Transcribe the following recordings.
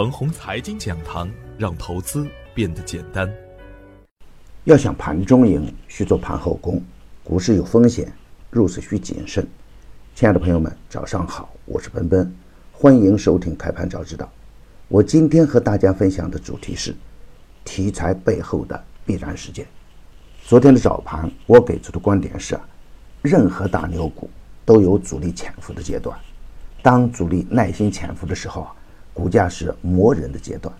腾宏财经讲堂，让投资变得简单。要想盘中赢，需做盘后功。股市有风险，入市需谨慎。亲爱的朋友们，早上好，我是奔奔，欢迎收听开盘早知道。我今天和大家分享的主题是题材背后的必然事件。昨天的早盘，我给出的观点是：任何大牛股都有主力潜伏的阶段。当主力耐心潜伏的时候，股价是磨人的阶段。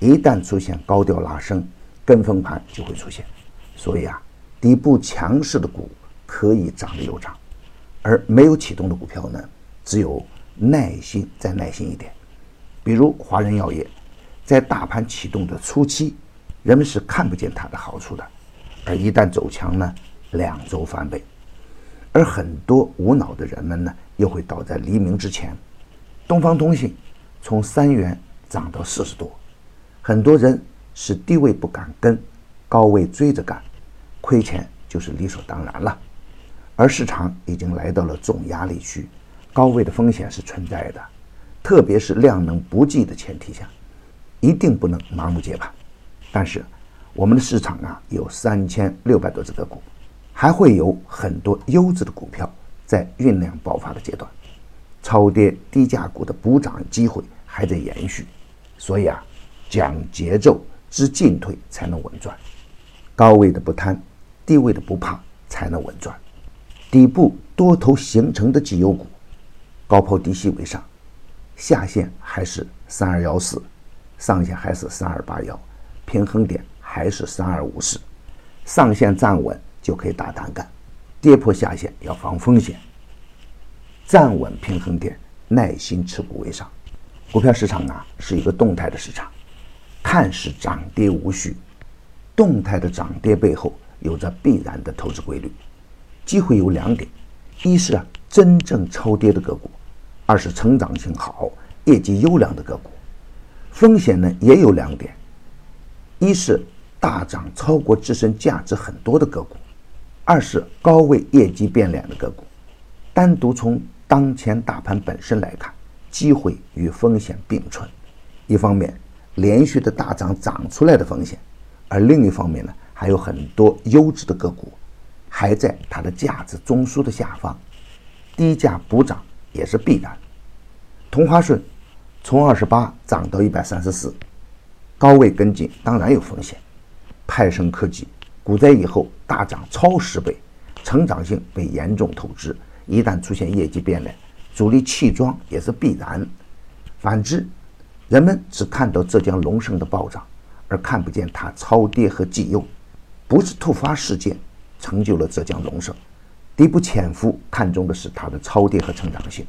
一旦出现高调拉升，跟风盘就会出现。所以啊，底部强势的股可以涨的又涨，而没有启动的股票呢，只有耐心再耐心一点。比如华人药业，在大盘启动的初期，人们是看不见它的好处的，而一旦走强呢，两周翻倍。而很多无脑的人们呢，又会倒在黎明之前。东方通信从三元涨到四十多，很多人是低位不敢跟，高位追着干，亏钱就是理所当然了。而市场已经来到了重压力区，高位的风险是存在的，特别是量能不济的前提下，一定不能盲目接盘。但是我们的市场啊，有三千六百多只个股。还会有很多优质的股票在酝酿爆发的阶段，超跌低价股的补涨机会还在延续，所以啊，讲节奏知进退才能稳赚，高位的不贪，低位的不怕才能稳赚。底部多头形成的绩优股，高抛低吸为上，下限还是三二幺四，上限还是三二八幺，平衡点还是三二五四，上限站稳。就可以大胆干，跌破下限要防风险，站稳平衡点，耐心持股为上。股票市场啊是一个动态的市场，看似涨跌无序，动态的涨跌背后有着必然的投资规律。机会有两点：一是啊真正超跌的个股；二是成长性好、业绩优良的个股。风险呢也有两点：一是大涨超过自身价值很多的个股。二是高位业绩变脸的个股，单独从当前大盘本身来看，机会与风险并存。一方面，连续的大涨涨出来的风险；而另一方面呢，还有很多优质的个股还在它的价值中枢的下方，低价补涨也是必然。同花顺从二十八涨到一百三十四，高位跟进当然有风险。派生科技。股灾以后大涨超十倍，成长性被严重透支。一旦出现业绩变脸，主力弃庄也是必然。反之，人们只看到浙江龙盛的暴涨，而看不见它超跌和绩优。不是突发事件成就了浙江龙盛，底部潜伏看重的是它的超跌和成长性。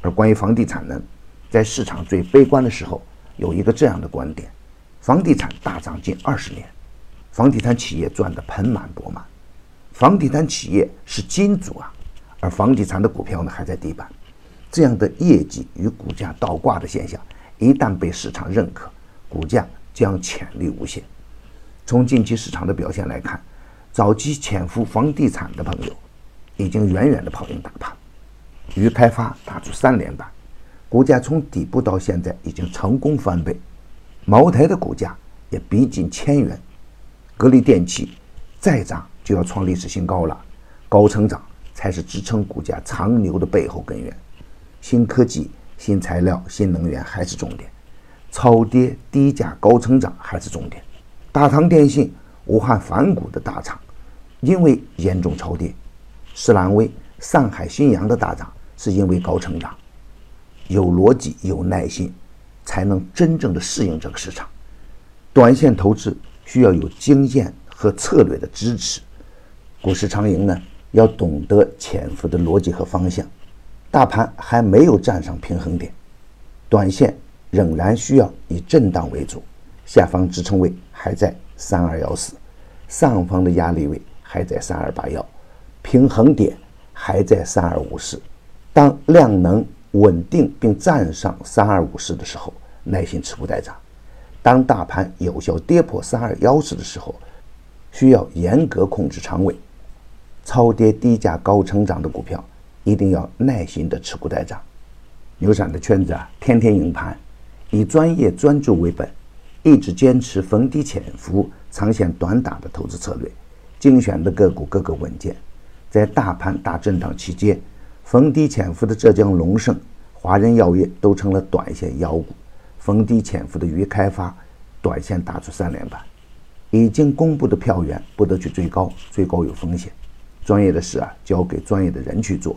而关于房地产呢，在市场最悲观的时候，有一个这样的观点：房地产大涨近二十年。房地产企业赚得盆满钵满，房地产企业是金主啊，而房地产的股票呢还在地板，这样的业绩与股价倒挂的现象，一旦被市场认可，股价将潜力无限。从近期市场的表现来看，早期潜伏房地产的朋友，已经远远的跑赢大盘。渝开发打出三连板，股价从底部到现在已经成功翻倍，茅台的股价也逼近千元。格力电器再涨就要创历史新高了，高成长才是支撑股价长牛的背后根源。新科技、新材料、新能源还是重点，超跌低价高成长还是重点。大唐电信、武汉凡谷的大厂，因为严重超跌；士兰微、上海新阳的大涨是因为高成长。有逻辑、有耐心，才能真正的适应这个市场。短线投资。需要有经验和策略的支持，股市长赢呢，要懂得潜伏的逻辑和方向。大盘还没有站上平衡点，短线仍然需要以震荡为主。下方支撑位还在三二幺四，上方的压力位还在三二八幺，平衡点还在三二五四。当量能稳定并站上三二五四的时候，耐心持股待涨。当大盘有效跌破三二幺四的时候，需要严格控制仓位。超跌低价高成长的股票，一定要耐心的持股待涨。牛散的圈子啊，天天赢盘，以专业专注为本，一直坚持逢低潜伏、长线短打的投资策略，精选的个股个个稳健。在大盘大震荡期间，逢低潜伏的浙江龙盛、华人药业都成了短线妖股；逢低潜伏的渝开发，短线打出三连板。已经公布的票源不得去追高，追高有风险。专业的事啊，交给专业的人去做。